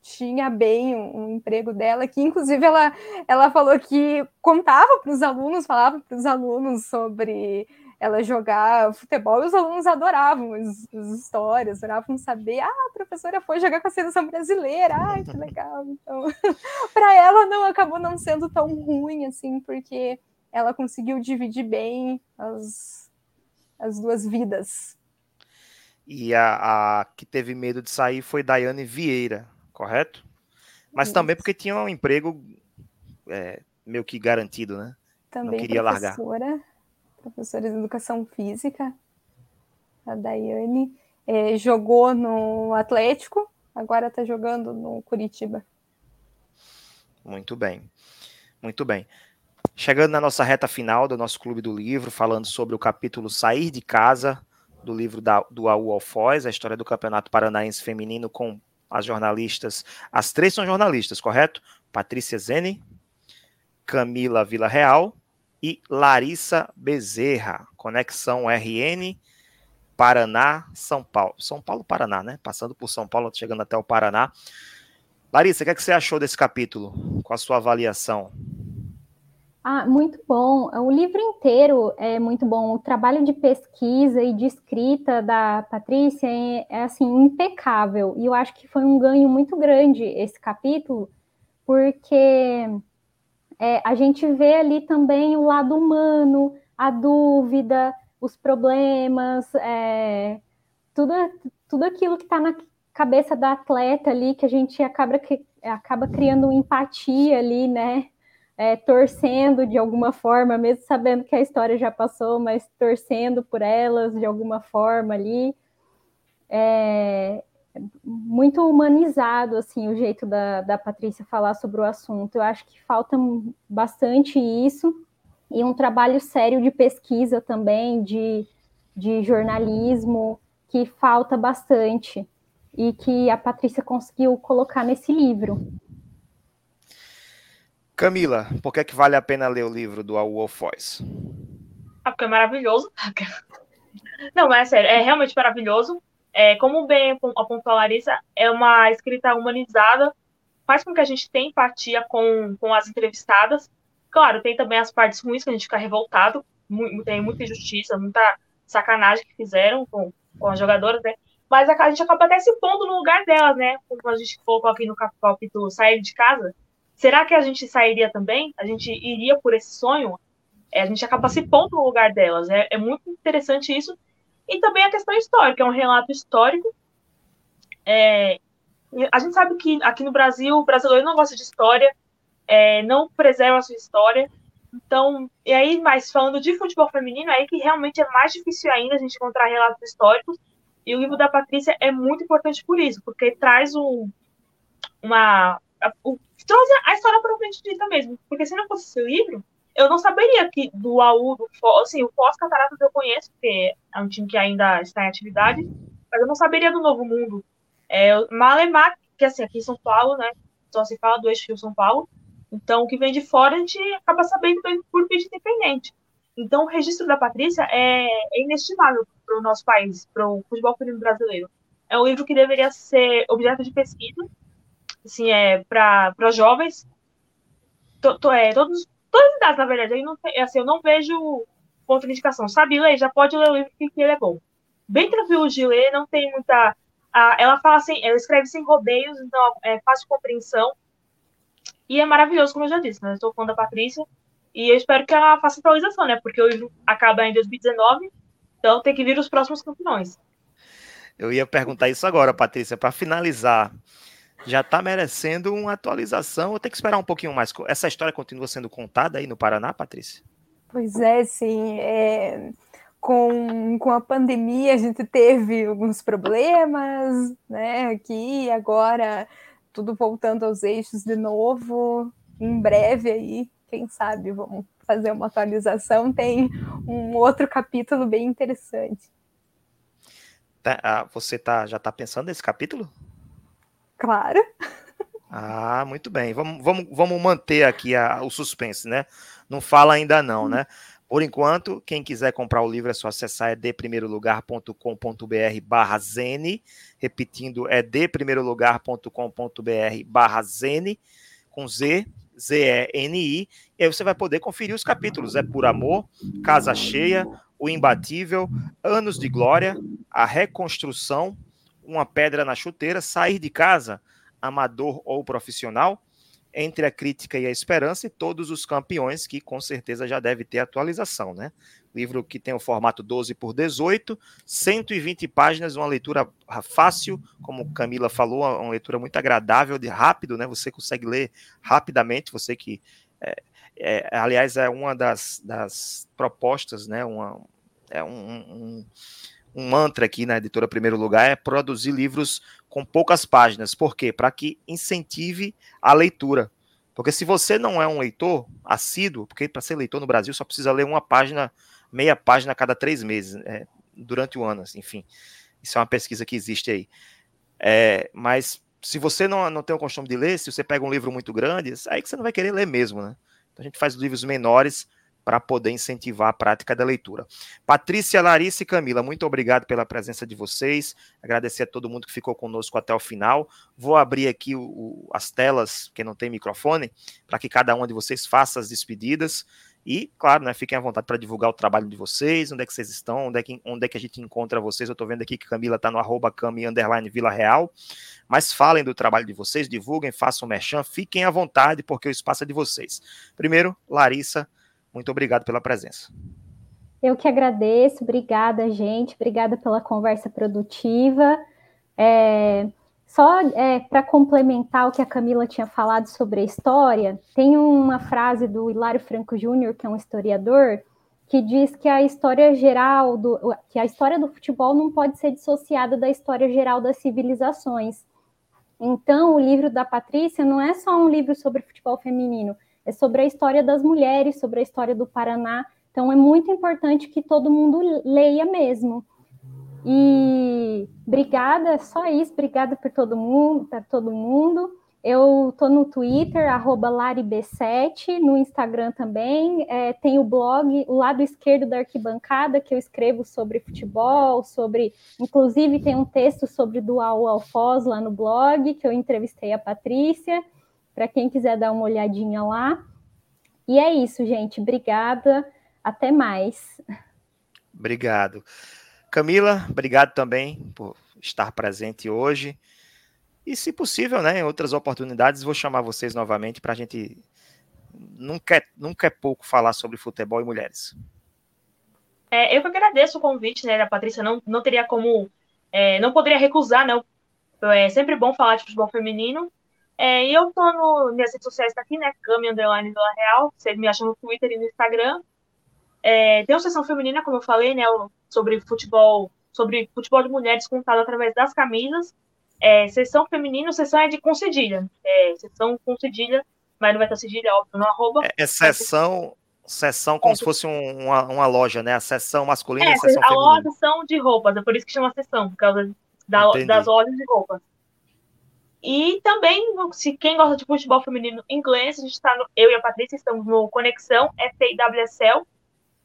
tinha bem um, um, emprego dela, que inclusive ela, ela falou que contava para os alunos, falava para os alunos sobre ela jogar futebol e os alunos adoravam as, as, histórias, adoravam saber, ah, a professora foi jogar com a seleção brasileira, ai, que legal. Então, [laughs] para ela não acabou não sendo tão ruim assim, porque ela conseguiu dividir bem as, as duas vidas. E a, a que teve medo de sair foi Daiane Vieira, correto? Mas Isso. também porque tinha um emprego é, meio que garantido, né? Também não queria professora, largar. Professora de Educação Física, a Daiane, é, jogou no Atlético, agora está jogando no Curitiba. Muito bem, muito bem. Chegando na nossa reta final do nosso Clube do Livro, falando sobre o capítulo Sair de Casa, do livro da, do Aú Alfoz, a história do Campeonato Paranaense Feminino com as jornalistas, as três são jornalistas, correto? Patrícia Zene, Camila Vila Real e Larissa Bezerra, Conexão RN, Paraná, São Paulo. São Paulo, Paraná, né? Passando por São Paulo, chegando até o Paraná. Larissa, o que, é que você achou desse capítulo? Com a sua avaliação? Ah, muito bom. O livro inteiro é muito bom. O trabalho de pesquisa e de escrita da Patrícia é, é assim impecável. E eu acho que foi um ganho muito grande esse capítulo, porque é, a gente vê ali também o lado humano, a dúvida, os problemas, é, tudo, tudo aquilo que está na cabeça da atleta ali, que a gente acaba, acaba criando empatia ali, né? é, torcendo de alguma forma, mesmo sabendo que a história já passou, mas torcendo por elas de alguma forma ali. É, muito humanizado assim o jeito da, da Patrícia falar sobre o assunto. Eu acho que falta bastante isso e um trabalho sério de pesquisa também, de, de jornalismo, que falta bastante e que a Patrícia conseguiu colocar nesse livro. Camila, por que, é que vale a pena ler o livro do Wolf Voice? Ah, porque é maravilhoso. [laughs] Não, mas é sério, é realmente maravilhoso. É, como bem apontou a Larissa, é uma escrita humanizada, faz com que a gente tenha empatia com, com as entrevistadas. Claro, tem também as partes ruins que a gente fica revoltado, tem muita injustiça, muita sacanagem que fizeram com, com as jogadoras, né? Mas a, a gente acaba até se pondo no lugar delas, né? Como a gente colocou aqui no capítulo Sair de Casa, será que a gente sairia também? A gente iria por esse sonho? É, a gente acaba se pondo no lugar delas. É, é, muito interessante isso. E também a questão histórica, é um relato histórico. É, a gente sabe que aqui no Brasil, o brasileiro não gosta de história, é, não preserva a sua história. Então, e aí, mas falando de futebol feminino, é aí que realmente é mais difícil ainda a gente encontrar relatos históricos. E o livro da Patrícia é muito importante por isso, porque traz um, uma, o trouxe a história propriamente dita mesmo. Porque se não fosse esse livro, eu não saberia que do AU, do assim, o Foz Cataratas eu conheço, porque é um time que ainda está em atividade, mas eu não saberia do Novo Mundo. É, Malemar, que assim, aqui em São Paulo, né, só se fala do eixo São Paulo, então o que vem de fora a gente acaba sabendo por vídeo independente. Então o registro da Patrícia é, é inestimável para o nosso país, para o futebol feminino brasileiro. É um livro que deveria ser objeto de pesquisa, assim, é, para jovens, to, to, é, todos, todas as idades, na verdade. Eu não, assim, eu não vejo ponto de indicação. Sabe ler? Já pode ler o livro que ele é bom. Bem tranquilo de ler, não tem muita. ela fala assim, ela escreve sem rodeios, então é fácil de compreensão. E é maravilhoso, como eu já disse, né? Sou fã da Patrícia. E eu espero que ela faça atualização, né? Porque o livro acaba em 2019, então tem que vir os próximos campeões. Eu ia perguntar isso agora, Patrícia, para finalizar. Já está merecendo uma atualização ou tem que esperar um pouquinho mais? Essa história continua sendo contada aí no Paraná, Patrícia? Pois é, sim. É, com, com a pandemia a gente teve alguns problemas, né? Aqui agora tudo voltando aos eixos de novo. Em breve aí, quem sabe, vamos fazer uma atualização. Tem um outro capítulo bem interessante. Tá, ah, você tá, já está pensando nesse capítulo? Claro. Ah, muito bem. Vamos, vamos, vamos manter aqui a, o suspense, né? Não fala ainda não, né? Por enquanto, quem quiser comprar o livro é só acessar edprimeirolugar.com.br barra zene, repetindo, é deprimeirolugar.com.br barra zene, com Z, Z-E-N-I, e aí você vai poder conferir os capítulos, é Por Amor, Casa Cheia, O Imbatível, Anos de Glória, A Reconstrução, Uma Pedra na Chuteira, Sair de Casa, Amador ou Profissional, entre a crítica e a esperança e todos os campeões, que com certeza já deve ter atualização, né? Livro que tem o formato 12 por 18, 120 páginas, uma leitura fácil, como Camila falou, uma leitura muito agradável, de rápido, né? Você consegue ler rapidamente, você que é, é, aliás é uma das, das propostas, né? Uma, é um, um, um mantra aqui na editora Primeiro Lugar é produzir livros com poucas páginas. Por quê? Para que incentive a leitura. Porque se você não é um leitor assíduo, porque para ser leitor no Brasil só precisa ler uma página, meia página a cada três meses, é, durante o ano, assim, enfim. Isso é uma pesquisa que existe aí. É, mas se você não, não tem o costume de ler, se você pega um livro muito grande, aí que você não vai querer ler mesmo, né? Então a gente faz livros menores para poder incentivar a prática da leitura. Patrícia, Larissa e Camila, muito obrigado pela presença de vocês. Agradecer a todo mundo que ficou conosco até o final. Vou abrir aqui o, o, as telas, quem não tem microfone, para que cada um de vocês faça as despedidas. E, claro, né, fiquem à vontade para divulgar o trabalho de vocês, onde é que vocês estão, onde é que, onde é que a gente encontra vocês. Eu estou vendo aqui que Camila está no arroba Cami Underline Vila Real. Mas falem do trabalho de vocês, divulguem, façam merchan, fiquem à vontade, porque o espaço é de vocês. Primeiro, Larissa, muito obrigado pela presença. Eu que agradeço, obrigada, gente, obrigada pela conversa produtiva. É, só é, para complementar o que a Camila tinha falado sobre a história, tem uma frase do Hilário Franco Júnior, que é um historiador, que diz que a história geral do, que a história do futebol não pode ser dissociada da história geral das civilizações. Então, o livro da Patrícia não é só um livro sobre futebol feminino, é sobre a história das mulheres, sobre a história do Paraná. Então é muito importante que todo mundo leia mesmo. E obrigada, só isso, obrigada por todo mundo, para todo mundo. Eu tô no Twitter, larib7, no Instagram também. É, tem o blog, o lado esquerdo da arquibancada, que eu escrevo sobre futebol, sobre. Inclusive, tem um texto sobre Dual Alfoz lá no blog, que eu entrevistei a Patrícia para quem quiser dar uma olhadinha lá. E é isso, gente. Obrigada. Até mais. Obrigado. Camila, obrigado também por estar presente hoje. E, se possível, né, em outras oportunidades, vou chamar vocês novamente para a gente. Nunca é, nunca é pouco falar sobre futebol e mulheres. É, eu que agradeço o convite, né, da Patrícia. Não, não teria como. É, não poderia recusar, né? É sempre bom falar de futebol feminino. É, eu tô no, minhas redes sociais tá aqui, né? Cami Underline Vila Real. Vocês me acham no Twitter e no Instagram. É, tem uma sessão feminina, como eu falei, né? Sobre futebol, sobre futebol de mulheres contado através das camisas. É, sessão feminino, sessão é de com cedilha. É, sessão com cedilha, mas não vai ter cedilha, óbvio, no arroba. É, é sessão, sessão como é, se fosse um, uma, uma, loja, né? A sessão masculina é, e a sessão a feminina. A loja de roupas, é por isso que chama sessão, por causa da, das lojas de roupas. E também, se quem gosta de futebol feminino inglês, a gente está eu e a Patrícia estamos no Conexão FAWSL,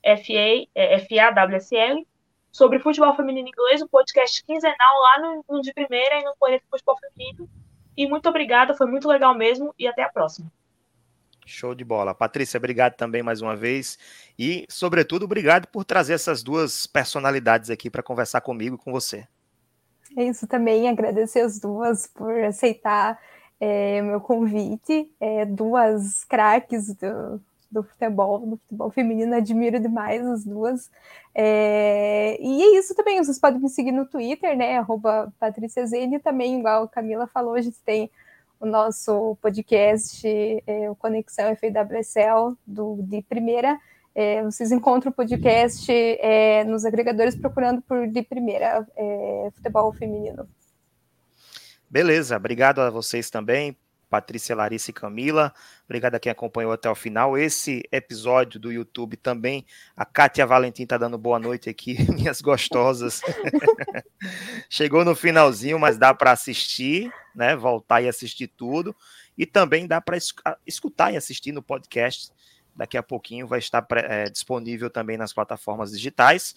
FA, é, FAWSL, sobre futebol feminino inglês, um podcast quinzenal lá no, no de primeira e no Planeta Futebol Feminino. E muito obrigada, foi muito legal mesmo e até a próxima. Show de bola. Patrícia, obrigado também mais uma vez. E, sobretudo, obrigado por trazer essas duas personalidades aqui para conversar comigo e com você. É isso também, agradecer as duas por aceitar é, meu convite. É, duas craques do, do futebol, do futebol feminino, admiro demais as duas. É, e é isso também, vocês podem me seguir no Twitter, né? Patrícia Zene, também, igual a Camila falou, a gente tem o nosso podcast, é, o Conexão FWSL, do, de primeira. É, vocês encontram o podcast é, nos agregadores procurando por de primeira é, futebol feminino. Beleza, obrigado a vocês também, Patrícia, Larissa e Camila. Obrigado a quem acompanhou até o final. Esse episódio do YouTube também, a Kátia Valentim está dando boa noite aqui, [laughs] minhas gostosas. [laughs] Chegou no finalzinho, mas dá para assistir, né? Voltar e assistir tudo. E também dá para escutar e assistir no podcast. Daqui a pouquinho vai estar é, disponível também nas plataformas digitais.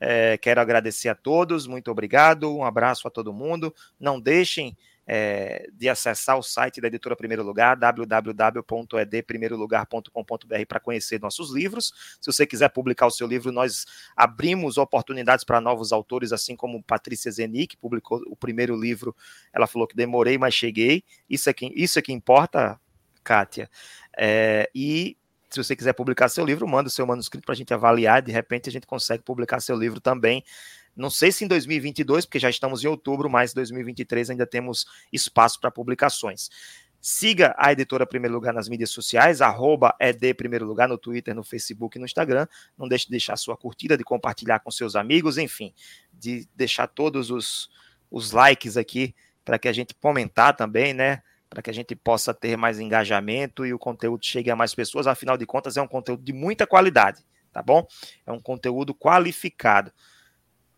É, quero agradecer a todos, muito obrigado, um abraço a todo mundo. Não deixem é, de acessar o site da editora Primeiro Lugar, www.edprimeirolugar.com.br, para conhecer nossos livros. Se você quiser publicar o seu livro, nós abrimos oportunidades para novos autores, assim como Patrícia Zeni, que publicou o primeiro livro. Ela falou que demorei, mas cheguei. Isso é que, isso é que importa, Kátia. É, e se você quiser publicar seu livro, manda o seu manuscrito para a gente avaliar. De repente, a gente consegue publicar seu livro também não sei se em 2022, porque já estamos em outubro, mas em 2023 ainda temos espaço para publicações. Siga a editora Primeiro Lugar nas mídias sociais, arroba ED Primeiro Lugar no Twitter, no Facebook e no Instagram. Não deixe de deixar sua curtida, de compartilhar com seus amigos, enfim, de deixar todos os, os likes aqui para que a gente comentar também, né? Para que a gente possa ter mais engajamento e o conteúdo chegue a mais pessoas. Afinal de contas, é um conteúdo de muita qualidade, tá bom? É um conteúdo qualificado.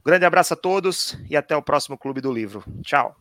Grande abraço a todos e até o próximo Clube do Livro. Tchau.